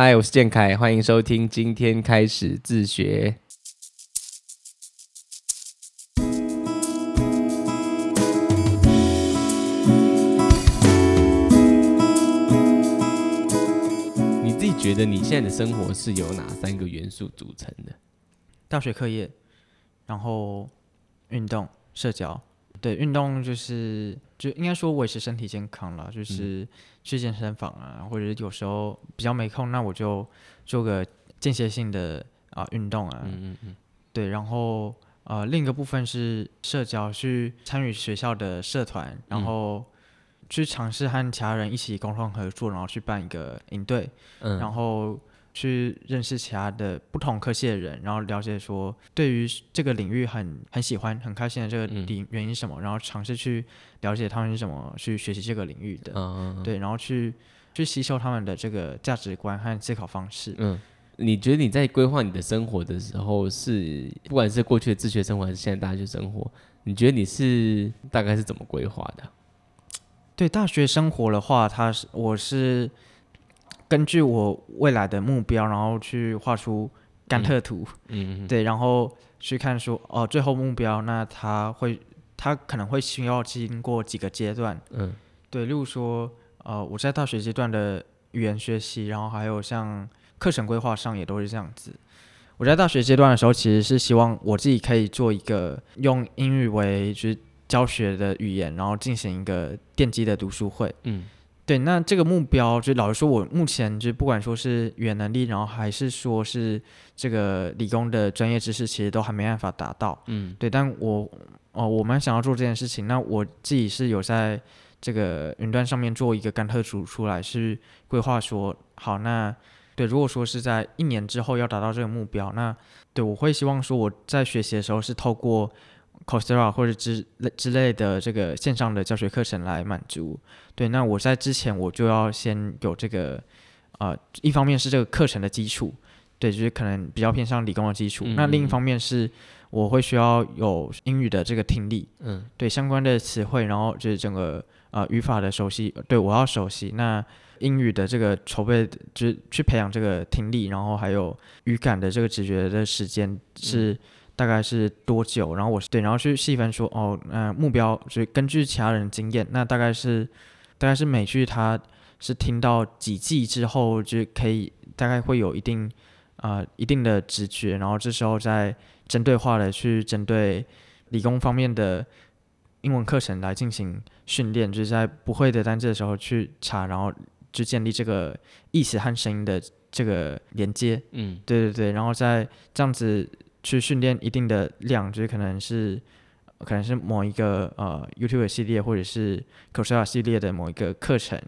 嗨，我是建凯，欢迎收听今天开始自学。你自己觉得你现在的生活是由哪三个元素组成的？大学课业，然后运动、社交。对，运动就是就应该说维持身体健康了，就是去健身房啊，或者有时候比较没空，那我就做个间歇性的啊运动啊。嗯嗯嗯。对，然后呃另一个部分是社交，去参与学校的社团，然后去尝试和其他人一起共同合作，然后去办一个营队，然后。去认识其他的不同科系的人，然后了解说对于这个领域很很喜欢、很开心的这个理原因是什么，然后尝试去了解他们是怎么去学习这个领域的，对，然后去去吸收他们的这个价值观和思考方式。嗯，你觉得你在规划你的生活的时候，是不管是过去的自学生活还是现在大学生活，你觉得你是大概是怎么规划的？对大学生活的话，他是我是。根据我未来的目标，然后去画出甘特图，嗯，对，然后去看说，哦，最后目标，那他会，他可能会需要经过几个阶段，嗯，对，例如说，呃，我在大学阶段的语言学习，然后还有像课程规划上也都是这样子。我在大学阶段的时候，其实是希望我自己可以做一个用英语为就是教学的语言，然后进行一个奠基的读书会，嗯。对，那这个目标就老实说，我目前就不管说是语言能力，然后还是说是这个理工的专业知识，其实都还没办法达到。嗯，对，但我哦，我们想要做这件事情，那我自己是有在这个云端上面做一个甘特组出来，是规划说，好，那对，如果说是在一年之后要达到这个目标，那对我会希望说我在学习的时候是透过。Coursera 或者之类之类的这个线上的教学课程来满足，对，那我在之前我就要先有这个，呃，一方面是这个课程的基础，对，就是可能比较偏向理工的基础，那另一方面是我会需要有英语的这个听力，嗯，对，相关的词汇，然后就是整个呃语法的熟悉，对我要熟悉，那英语的这个筹备就是去培养这个听力，然后还有语感的这个直觉的时间是。大概是多久？然后我是对，然后去细分说，哦，嗯，目标就是根据其他人经验，那大概是，大概是每句他是听到几季之后就可以，大概会有一定，啊，一定的直觉，然后这时候再针对化的去针对理工方面的英文课程来进行训练，就是在不会的单词的时候去查，然后就建立这个意思和声音的这个连接。嗯，对对对，然后再这样子。去训练一定的量，就是可能是可能是某一个呃 YouTube 系列或者是 Coursera 系列的某一个课程，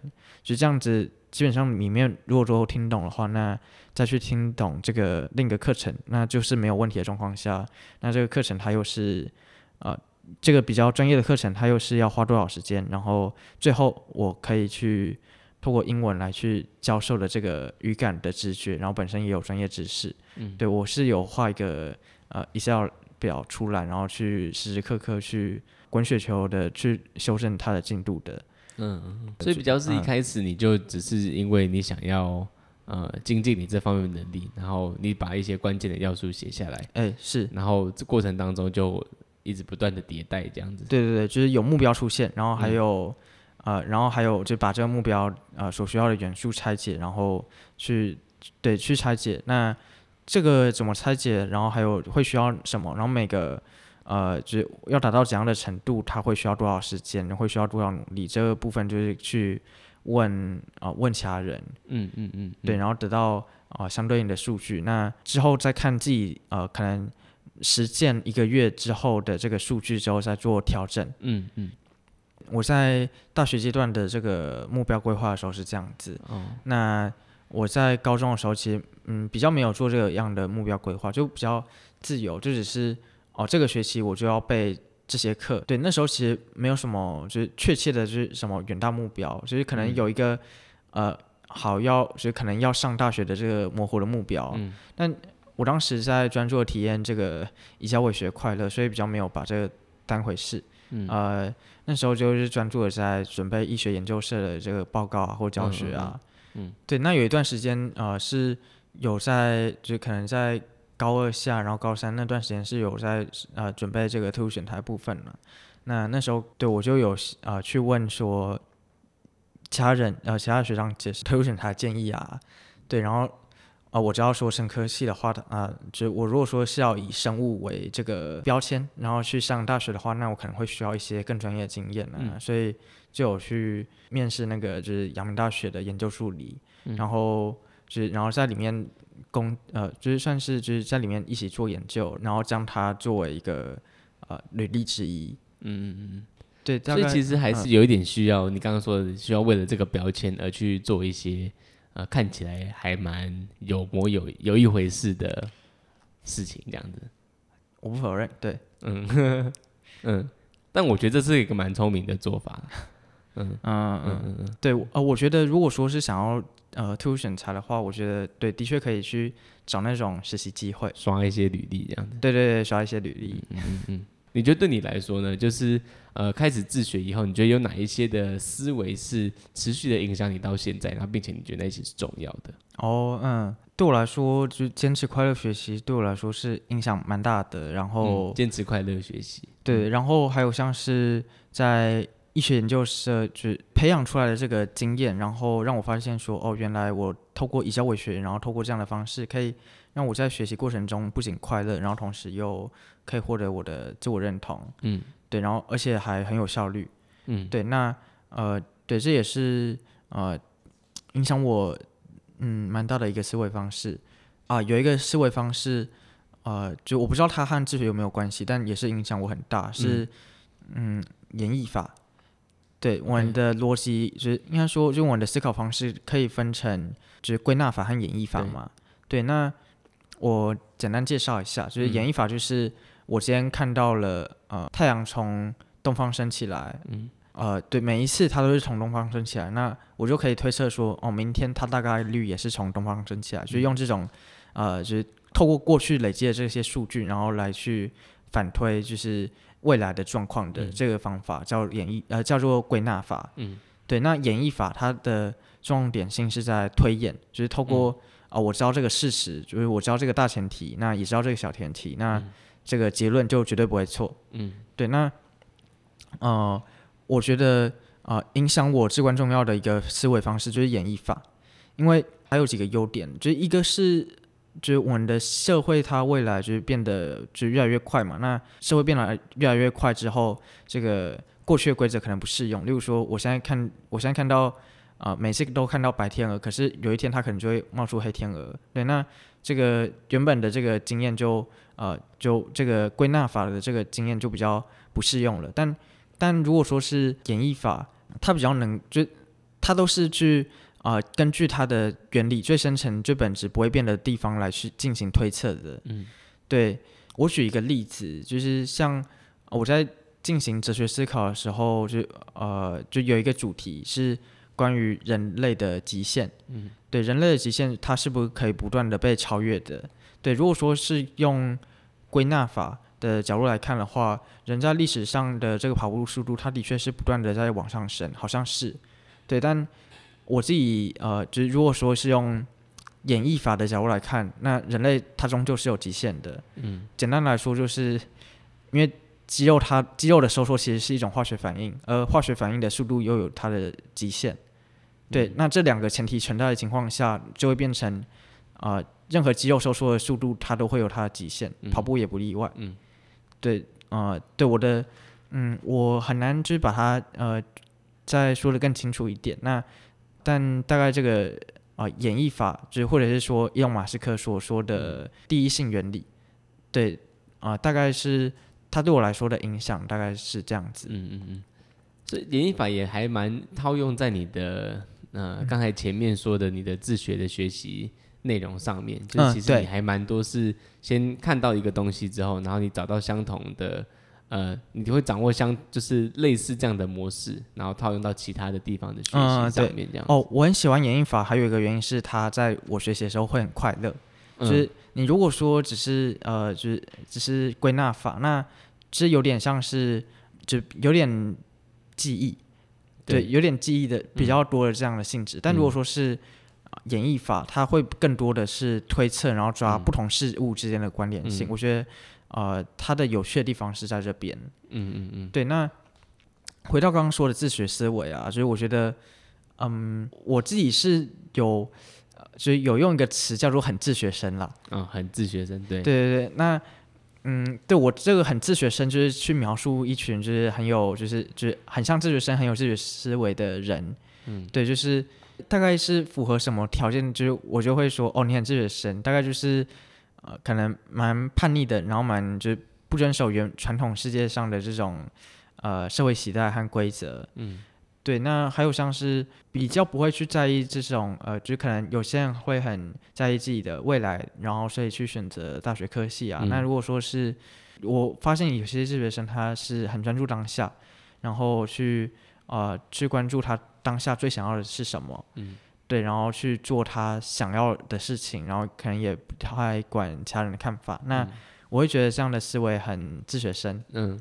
就这样子。基本上里面如果说听懂的话，那再去听懂这个另一个课程，那就是没有问题的状况下，那这个课程它又是呃这个比较专业的课程，它又是要花多少时间？然后最后我可以去。通过英文来去教授的这个语感的直觉，然后本身也有专业知识。嗯，对我是有画一个呃 Excel 表出来，然后去时时刻刻去滚雪球的去修正它的进度的。嗯，所以比较是一开始你就只是因为你想要呃精进你这方面能力，然后你把一些关键的要素写下来。哎，是。然后这过程当中就一直不断的迭代这样子。对对对，就是有目标出现，然后还有。呃，然后还有就把这个目标呃所需要的元素拆解，然后去对去拆解。那这个怎么拆解？然后还有会需要什么？然后每个呃就要达到怎样的程度？它会需要多少时间？会需要多少努力？这个部分就是去问啊问其他人。嗯嗯嗯。对，然后得到啊相对应的数据。那之后再看自己呃可能实践一个月之后的这个数据之后再做调整。嗯嗯。我在大学阶段的这个目标规划的时候是这样子，那我在高中的时候其实嗯比较没有做这个样的目标规划，就比较自由，就只是哦这个学期我就要背这些课，对，那时候其实没有什么就是确切的就是什么远大目标，就是可能有一个呃好要就是可能要上大学的这个模糊的目标，嗯，但我当时在专注的体验这个以教为学快乐，所以比较没有把这个当回事。呃，那时候就是专注的在准备医学研究社的这个报告啊或教学啊，嗯，对，那有一段时间呃是有在，就可能在高二下，然后高三那段时间是有在呃准备这个特殊选材部分了。那那时候对我就有啊去问说，其他人呃其他学长解释特殊选材建议啊，对，然后啊我只要说生科系的话的啊，就我如果说是要以生物为这个标签，然后去上大学的话，那我可能会需要一些更专业的经验啊，所以就有去面试那个就是阳明大学的研究助理，然后就是然后在里面工呃就是算是就是在里面一起做研究，然后将它作为一个呃履历之一。嗯嗯嗯，对，所以其实还是有一点需要，你刚刚说的需要为了这个标签而去做一些呃看起来还蛮有模有有一回事的事情，这样子。我不否认，对，嗯 嗯，但我觉得这是一个蛮聪明的做法。嗯嗯嗯嗯，对，呃，我觉得如果说是想要呃特殊选材的话，我觉得对，的确可以去找那种实习机会，刷一些履历这样子。对对对，刷一些履历。嗯嗯嗯。你觉得对你来说呢？就是呃，开始自学以后，你觉得有哪一些的思维是持续的影响你到现在，然后并且你觉得那些是重要的？哦，嗯，对我来说，就坚持快乐学习，对我来说是影响蛮大的。然后坚持快乐学习，对，然后还有像是在医学研究社就培养出来的这个经验，然后让我发现说，哦，原来我透过以教为学，然后透过这样的方式，可以让我在学习过程中不仅快乐，然后同时又可以获得我的自我认同，嗯，对，然后而且还很有效率，嗯，对，那呃，对，这也是呃影响我嗯蛮大的一个思维方式。啊，有一个思维方式，呃，就我不知道它和自学有没有关系，但也是影响我很大，是嗯演绎法，对，我们的逻辑就是应该说，就我们的思考方式可以分成就是归纳法和演绎法嘛，对，那我简单介绍一下，就是演绎法就是。我今天看到了，呃，太阳从东方升起来，嗯，呃，对，每一次它都是从东方升起来，那我就可以推测说，哦，明天它大概率也是从东方升起来，就用这种，呃，就是透过过去累积的这些数据，然后来去反推，就是未来的状况的这个方法叫演绎，呃，叫做归纳法，嗯，对，那演绎法它的重点性是在推演，就是透过，啊，我知道这个事实，就是我知道这个大前提，那也知道这个小前提，那这个结论就绝对不会错。嗯，对。那，呃，我觉得啊，影响我至关重要的一个思维方式就是演绎法，因为还有几个优点，就是一个是，就是我们的社会它未来就是变得就越来越快嘛。那社会变得越来越快之后，这个过去的规则可能不适用。例如说，我现在看，我现在看到啊，每次都看到白天鹅，可是有一天它可能就会冒出黑天鹅。对，那这个原本的这个经验就。呃，就这个归纳法的这个经验就比较不适用了。但但如果说是演绎法，它比较能，就它都是去啊，根据它的原理最深层、最本质不会变的地方来去进行推测的。嗯，对我举一个例子，就是像我在进行哲学思考的时候，就呃，就有一个主题是关于人类的极限。嗯，对，人类的极限，它是不是可以不断的被超越的？对，如果说是用归纳法的角度来看的话，人在历史上的这个跑步速度，它的确是不断的在往上升，好像是，对。但我自己呃，就是如果说是用演绎法的角度来看，那人类它终究是有极限的。嗯。简单来说，就是因为肌肉它肌肉的收缩其实是一种化学反应，而化学反应的速度又有它的极限。对。那这两个前提存在的情况下，就会变成啊。任何肌肉收缩的速度，它都会有它的极限，跑步也不例外。嗯，对，呃，对我的，嗯，我很难就是把它呃再说的更清楚一点。那但大概这个啊演绎法，就是或者是说伊隆马斯克所说的第一性原理，对啊，大概是他对我来说的影响，大概是这样子。嗯嗯嗯，这演绎法也还蛮套用在你的呃刚才前面说的你的自学的学习。内容上面，就是其实你还蛮多是先看到一个东西之后，然后你找到相同的，呃，你就会掌握相就是类似这样的模式，然后套用到其他的地方的学习上面这样。哦，我很喜欢演绎法，还有一个原因是它在我学习的时候会很快乐。就是你如果说只是呃，就是只是归纳法，那其实有点像是就有点记忆，对，有点记忆的比较多的这样的性质。但如果说是演绎法，它会更多的是推测，然后抓不同事物之间的关联性。我觉得，呃，它的有趣的地方是在这边。嗯嗯嗯。对，那回到刚刚说的自学思维啊，所以我觉得，嗯，我自己是有，就是有用一个词叫做“很自学生”了。嗯，很自学生，对。对对对，那。嗯，对我这个很自学生，就是去描述一群就是很有，就是就是很像自学生，很有自学思维的人。嗯，对，就是大概是符合什么条件，就是我就会说，哦，你很自学生，大概就是呃，可能蛮叛逆的，然后蛮就是不遵守原传统世界上的这种呃社会习代和规则。嗯。对，那还有像是比较不会去在意这种，呃，就可能有些人会很在意自己的未来，然后所以去选择大学科系啊。那如果说是，我发现有些自学生他是很专注当下，然后去呃去关注他当下最想要的是什么，嗯，对，然后去做他想要的事情，然后可能也不太管其他人的看法。那我会觉得这样的思维很自学生，嗯。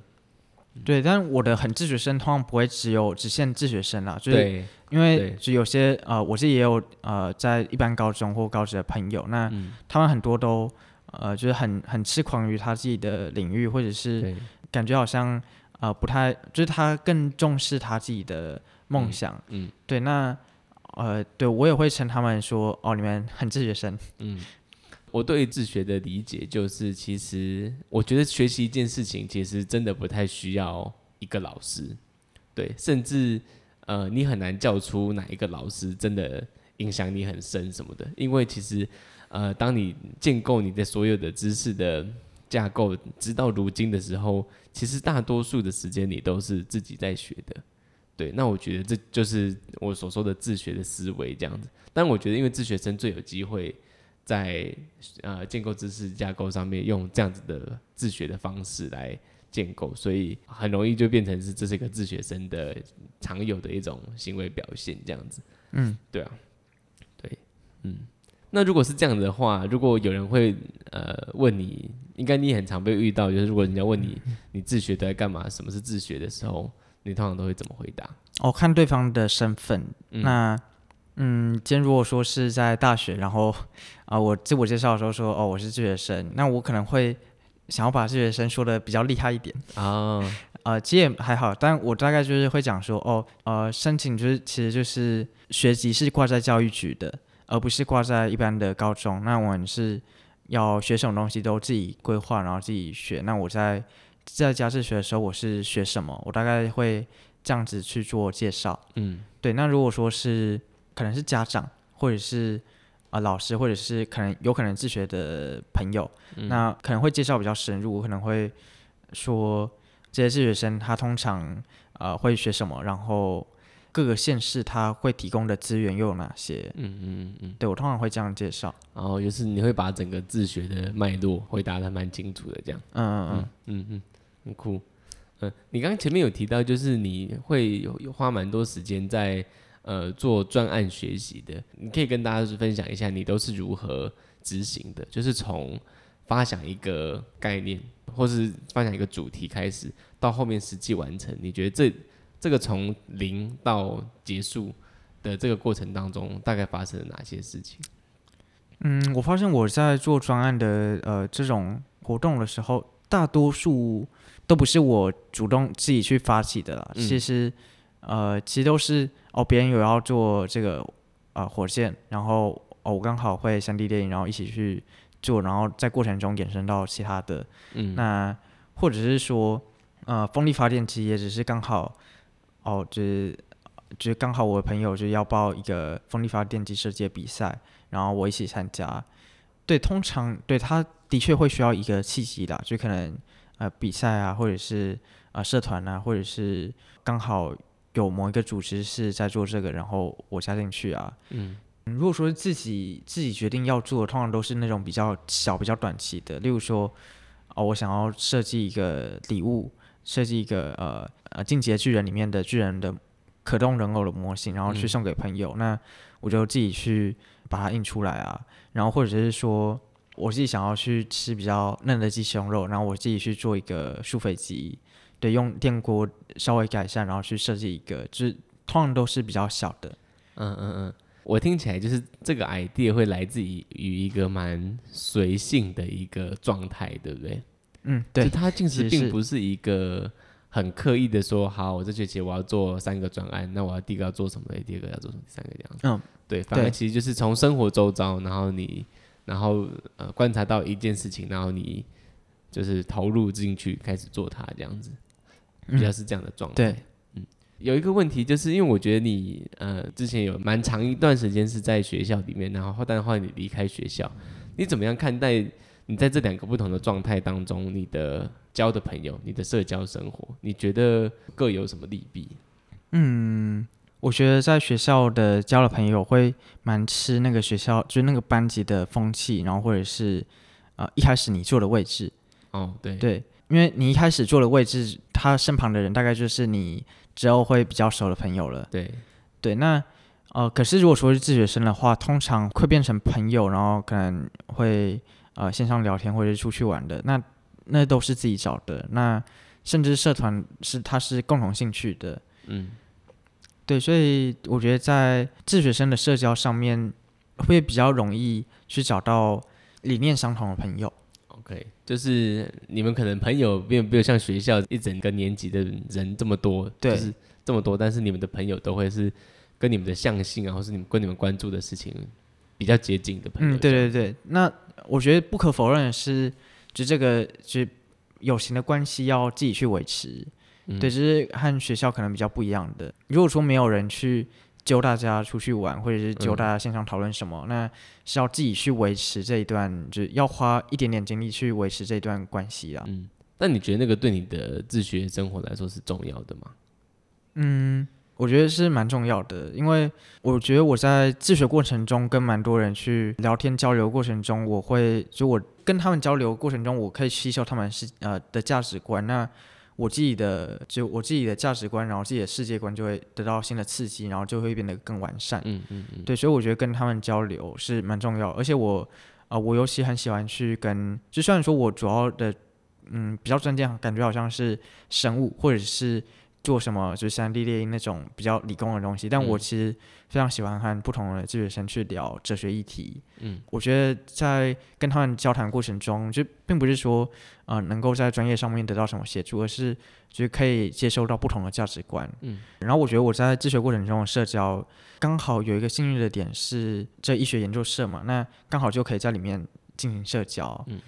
对，但我的很自学生通常不会只有只限自学生啦，就是因为就有些呃，我是也有呃，在一般高中或高职的朋友，那他们很多都呃，就是很很痴狂于他自己的领域，或者是感觉好像呃不太，就是他更重视他自己的梦想，嗯，对，那呃，对我也会称他们说哦，你们很自学生，嗯。我对自学的理解就是，其实我觉得学习一件事情，其实真的不太需要一个老师，对，甚至呃，你很难叫出哪一个老师真的影响你很深什么的，因为其实呃，当你建构你的所有的知识的架构，直到如今的时候，其实大多数的时间你都是自己在学的，对，那我觉得这就是我所说的自学的思维这样子，但我觉得因为自学生最有机会。在呃建构知识架构上面用这样子的自学的方式来建构，所以很容易就变成是这是一个自学生的常有的一种行为表现，这样子。嗯，对啊，对，嗯。那如果是这样的话，如果有人会呃问你，应该你也很常被遇到，就是如果人家问你你自学都在干嘛，什么是自学的时候，你通常都会怎么回答？哦，看对方的身份，那。嗯，今天如果说是在大学，然后啊，我自我介绍的时候说，哦，我是自学生，那我可能会想要把自学生说的比较厉害一点啊，呃，其实也还好，但我大概就是会讲说，哦，呃，申请就是其实就是学籍是挂在教育局的，而不是挂在一般的高中，那我们是要学什么东西都自己规划，然后自己学。那我在在家自学的时候，我是学什么，我大概会这样子去做介绍。嗯，对，那如果说是。可能是家长，或者是啊老师，或者是可能有可能自学的朋友，那可能会介绍比较深入。我可能会说这些自学生他通常呃会学什么，然后各个县市它会提供的资源又有哪些？嗯嗯嗯，对我通常会这样介绍。然后就是你会把整个自学的脉络回答的蛮清楚的，这样。嗯嗯嗯嗯嗯，很酷。嗯，你刚刚前面有提到，就是你会有有花蛮多时间在。呃，做专案学习的，你可以跟大家分享一下，你都是如何执行的？就是从发想一个概念，或是发想一个主题开始，到后面实际完成，你觉得这这个从零到结束的这个过程当中，大概发生了哪些事情？嗯，我发现我在做专案的呃这种活动的时候，大多数都不是我主动自己去发起的啦，其实。呃，其实都是哦，别人有要做这个呃火箭，然后哦，我刚好会三 D 电影，然后一起去做，然后在过程中衍生到其他的，嗯，那或者是说呃，风力发电机也只是刚好哦，就是就是刚好我的朋友就要报一个风力发电机设计比赛，然后我一起参加。对，通常对他的确会需要一个契机的，就可能呃比赛啊，或者是啊社团啊，或者是刚好。有某一个组织是在做这个，然后我加进去啊。嗯，如果说自己自己决定要做，通常都是那种比较小、比较短期的。例如说，哦，我想要设计一个礼物，设计一个呃呃《进阶巨人》里面的巨人的可动人偶的模型，然后去送给朋友。那我就自己去把它印出来啊。然后或者是说，我自己想要去吃比较嫩的鸡胸肉，然后我自己去做一个酥肥鸡。对，用电锅稍微改善，然后去设计一个，就是通常都是比较小的。嗯嗯嗯，我听起来就是这个 idea 会来自于于一个蛮随性的一个状态，对不对？嗯，对。就它其实并不是一个很刻意的说，好，我这学期我要做三个专案，那我要第一个要做什么？第二个要做什么？第三个这样子。嗯，对。反而其实就是从生活周遭，然后你，然后呃观察到一件事情，然后你就是投入进去开始做它，这样子，比较是这样的状态。对。有一个问题，就是因为我觉得你呃之前有蛮长一段时间是在学校里面，然后后但后来你离开学校，你怎么样看待你在这两个不同的状态当中，你的交的朋友，你的社交生活，你觉得各有什么利弊？嗯，我觉得在学校的交了朋友会蛮吃那个学校，就是那个班级的风气，然后或者是呃一开始你坐的位置。哦，对对，因为你一开始坐的位置，他身旁的人大概就是你。之后会比较熟的朋友了，对，对，那呃，可是如果说是自学生的话，通常会变成朋友，然后可能会呃线上聊天或者是出去玩的，那那都是自己找的，那甚至社团是它是共同兴趣的，嗯，对，所以我觉得在自学生的社交上面会比较容易去找到理念相同的朋友。OK，就是你们可能朋友并没有像学校一整个年级的人这么多，就是这么多，但是你们的朋友都会是跟你们的相性啊，或是你们跟你们关注的事情比较接近的朋友。嗯，对对对。那我觉得不可否认的是，就这个就友情的关系要自己去维持，对，就是和学校可能比较不一样的。如果说没有人去。揪大家出去玩，或者是揪大家线上讨论什么，那是要自己去维持这一段，就是要花一点点精力去维持这段关系啊。嗯，那你觉得那个对你的自学生活来说是重要的吗？嗯，我觉得是蛮重要的，因为我觉得我在自学过程中跟蛮多人去聊天交流过程中，我会就我跟他们交流过程中，我可以吸收他们是呃的价值观。那我自己的就我自己的价值观，然后自己的世界观就会得到新的刺激，然后就会变得更完善。嗯嗯嗯。对，所以我觉得跟他们交流是蛮重要，而且我啊，我尤其很喜欢去跟，就虽然说我主要的嗯比较专业，感觉好像是生物或者是。做什么就是三 D 猎鹰那种比较理工的东西，但我其实非常喜欢和不同的自学生去聊哲学议题。嗯，我觉得在跟他们交谈过程中，就并不是说呃能够在专业上面得到什么协助，而是就是可以接收到不同的价值观。嗯，然后我觉得我在自学过程中的社交刚好有一个幸运的点是这医学研究社嘛，那刚好就可以在里面进行社交。嗯，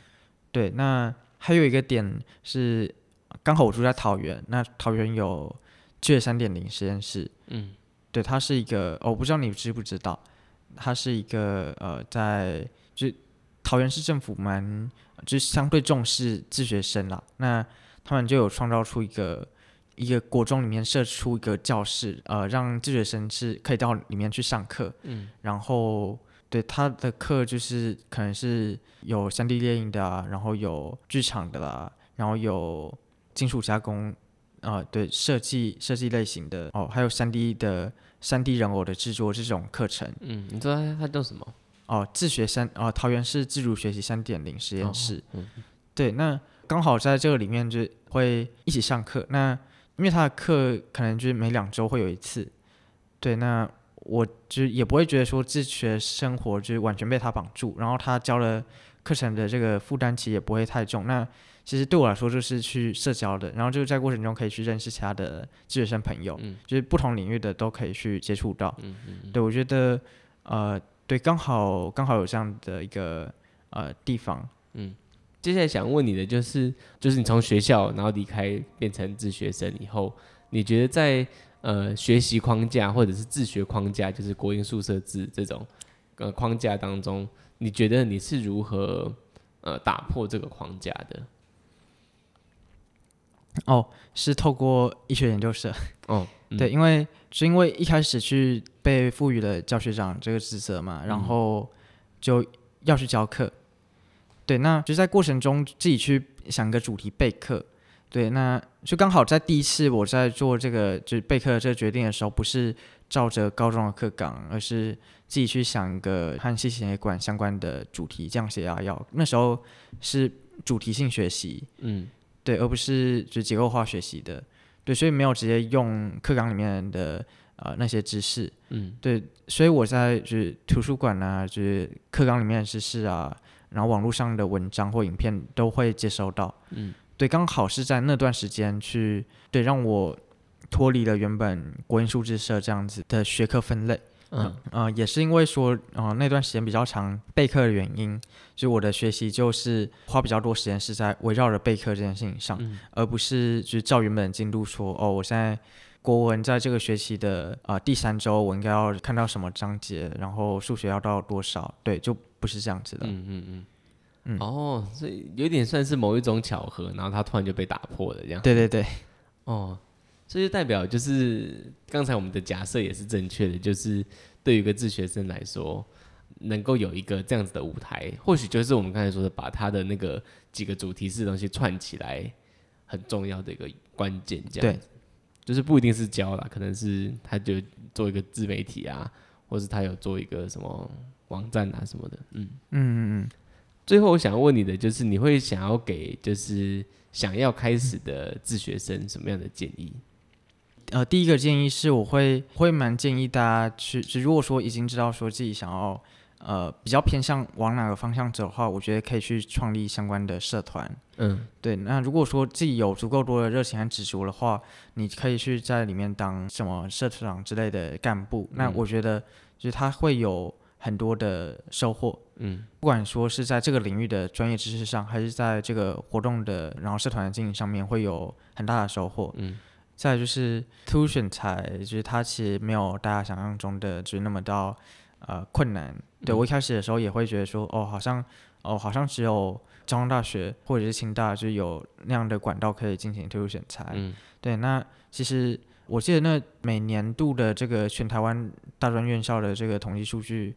对，那还有一个点是。刚好我住在桃园，那桃园有智三点零实验室，嗯，对，它是一个，我不知道你知不知道，它是一个呃，在就桃园市政府蛮就是相对重视自学生啦，那他们就有创造出一个一个国中里面设出一个教室，呃，让自学生是可以到里面去上课，嗯，然后对他的课就是可能是有三 D 电影的啊，然后有剧场的啦，然后有。金属加工，啊，对，设计设计类型的哦，还有三 D 的三 D 人偶的制作这种课程。嗯，你知道它叫什么？哦，自学三哦，桃园市自主学习三点零实验室。嗯，对，那刚好在这个里面就会一起上课。那因为他的课可能就是每两周会有一次。对，那我就也不会觉得说自学生活就是完全被他绑住，然后他教了课程的这个负担其实也不会太重。那其实对我来说就是去社交的，然后就是在过程中可以去认识其他的自学生朋友，就是不同领域的都可以去接触到。嗯嗯。对，我觉得呃，对，刚好刚好有这样的一个呃地方。嗯。接下来想问你的就是，就是你从学校然后离开变成自学生以后，你觉得在呃学习框架或者是自学框架，就是国营宿舍制这种呃框架当中，你觉得你是如何呃打破这个框架的？哦，是透过医学研究社。哦，对，因为是因为一开始去被赋予了教学长这个职责嘛，然后就要去教课。对，那就在过程中自己去想个主题备课。对，那就刚好在第一次我在做这个就是备课这个决定的时候，不是照着高中的课纲，而是自己去想一个和心血管相关的主题，降血压药。那时候是主题性学习。嗯。对，而不是就结构化学习的，对，所以没有直接用课纲里面的呃那些知识，嗯，对，所以我在就是图书馆啊，就是课纲里面的知识啊，然后网络上的文章或影片都会接收到，嗯，对，刚好是在那段时间去，对，让我脱离了原本国营数字社这样子的学科分类。嗯呃，也是因为说，呃，那段时间比较长备课的原因，就我的学习就是花比较多时间是在围绕着备课这件事情上，而不是就是照原本的进度说，哦，我现在国文在这个学期的啊第三周，我应该要看到什么章节，然后数学要到多少，对，就不是这样子的。嗯嗯嗯嗯。哦，所以有点算是某一种巧合，然后它突然就被打破了，这样。对对对。哦。这就代表，就是刚才我们的假设也是正确的，就是对于一个自学生来说，能够有一个这样子的舞台，或许就是我们刚才说的，把他的那个几个主题式的东西串起来，很重要的一个关键。这样子，就是不一定是教啦，可能是他就做一个自媒体啊，或是他有做一个什么网站啊什么的。嗯嗯嗯嗯。最后我想要问你的就是，你会想要给就是想要开始的自学生什么样的建议？呃，第一个建议是，我会会蛮建议大家去，就如果说已经知道说自己想要，呃，比较偏向往哪个方向走的话，我觉得可以去创立相关的社团。嗯，对。那如果说自己有足够多的热情和执着的话，你可以去在里面当什么社长之类的干部。那我觉得就是他会有很多的收获。嗯，不管说是在这个领域的专业知识上，还是在这个活动的然后社团的经营上面，会有很大的收获。嗯。再就是突选材，就是它其实没有大家想象中的就是那么到呃困难。对我一开始的时候也会觉得说，哦，好像哦，好像只有交通大学或者是清大就有那样的管道可以进行特殊选材。嗯。对，那其实我记得那每年度的这个全台湾大专院校的这个统计数据，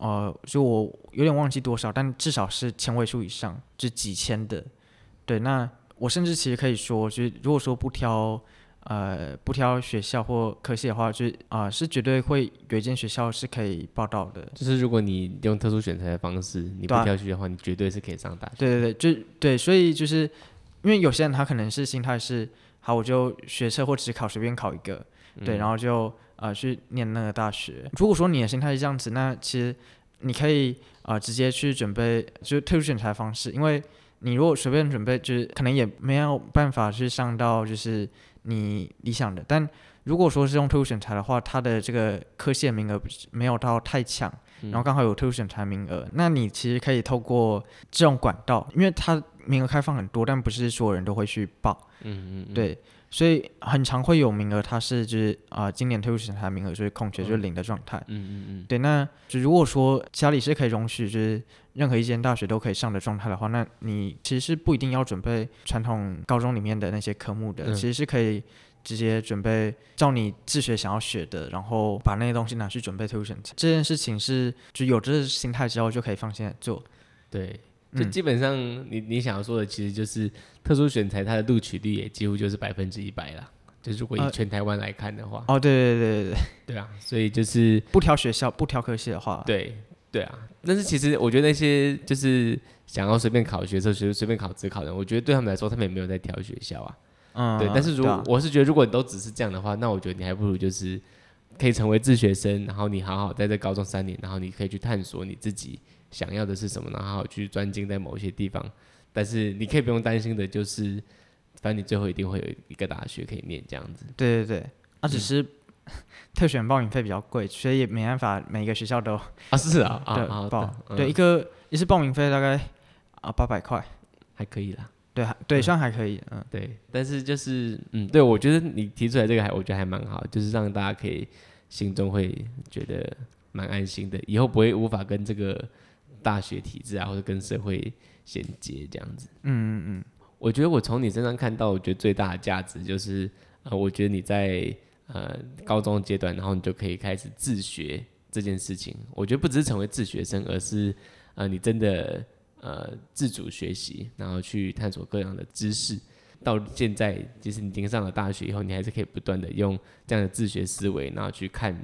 呃，就我有点忘记多少，但至少是千位数以上，就几千的。对，那。我甚至其实可以说，就是如果说不挑，呃，不挑学校或科系的话，就是啊，是绝对会有一间学校是可以报到的。就是如果你用特殊选材的方式，你不挑学的话，你绝对是可以上大学。对对对，就对，所以就是因为有些人他可能是心态是，好，我就学车或只考随便考一个，对，然后就呃去念那个大学。如果说你的心态是这样子，那其实你可以啊直接去准备就是特殊选材方式，因为。你如果随便准备，就是可能也没有办法去上到就是你理想的。但如果说是用特殊选材的话，它的这个科线名额没有到太强，然后刚好有特殊选材名额，那你其实可以透过这种管道，因为它名额开放很多，但不是所有人都会去报。嗯嗯，对。所以很常会有名额，它是就是啊，今年退入审查名额就是空缺，就是零的状态。嗯嗯嗯。对，那就如果说家里是可以容许，就是任何一间大学都可以上的状态的话，那你其实是不一定要准备传统高中里面的那些科目的，其实是可以直接准备照你自学想要学的，然后把那些东西拿去准备退入审查。这件事情是就有这个心态之后就可以放心的做。对。就基本上，你你想要说的，其实就是特殊选材，它的录取率也几乎就是百分之一百了。就如果以全台湾来看的话，哦，对对对对对，对啊，所以就是不挑学校、不挑科系的话，对对啊。但是其实我觉得那些就是想要随便考学、随随便考职考的，我觉得对他们来说，他们也没有在挑学校啊。嗯，对。但是如果我是觉得，如果你都只是这样的话，那我觉得你还不如就是可以成为自学生，然后你好好在这高中三年，然后你可以去探索你自己。想要的是什么，然后去专精在某些地方，但是你可以不用担心的，就是反正你最后一定会有一个大学可以念这样子。对对对，啊，只是 特选报名费比较贵，所以也没办法每个学校都啊是啊啊 报对一个一次报名费大概啊八百块，还可以啦。对对，算还可以，嗯对，但是就是嗯对我觉得你提出来这个还我觉得还蛮好，就是让大家可以心中会觉得蛮安心的，以后不会无法跟这个。大学体制啊，或者跟社会衔接这样子。嗯嗯嗯，我觉得我从你身上看到，我觉得最大的价值就是，呃，我觉得你在呃高中阶段，然后你就可以开始自学这件事情。我觉得不只是成为自学生，而是呃你真的呃自主学习，然后去探索各样的知识。到现在，即使你已经上了大学以后，你还是可以不断的用这样的自学思维，然后去看。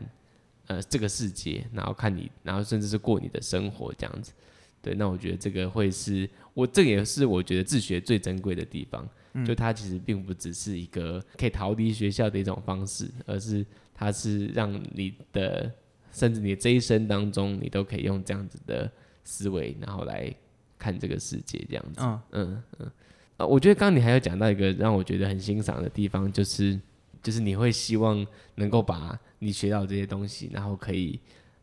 呃，这个世界，然后看你，然后甚至是过你的生活这样子，对，那我觉得这个会是我，这也是我觉得自学最珍贵的地方，就它其实并不只是一个可以逃离学校的一种方式，而是它是让你的甚至你这一生当中，你都可以用这样子的思维，然后来看这个世界这样子。嗯嗯嗯。啊，我觉得刚刚你还有讲到一个让我觉得很欣赏的地方，就是就是你会希望能够把你学到这些东西，然后可以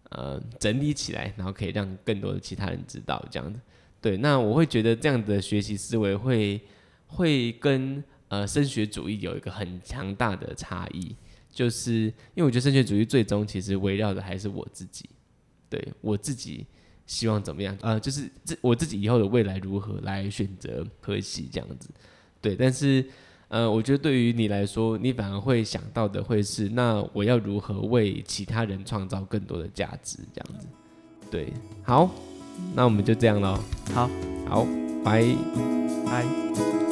呃整理起来，然后可以让更多的其他人知道这样子。对，那我会觉得这样的学习思维会会跟呃升学主义有一个很强大的差异，就是因为我觉得升学主义最终其实围绕的还是我自己，对我自己希望怎么样，呃，就是自我自己以后的未来如何来选择科系这样子，对，但是呃，我觉得对于你来说，你反而会想到的会是，那我要如何为其他人创造更多的价值这样子，对，好。那我们就这样喽。好，好，拜拜。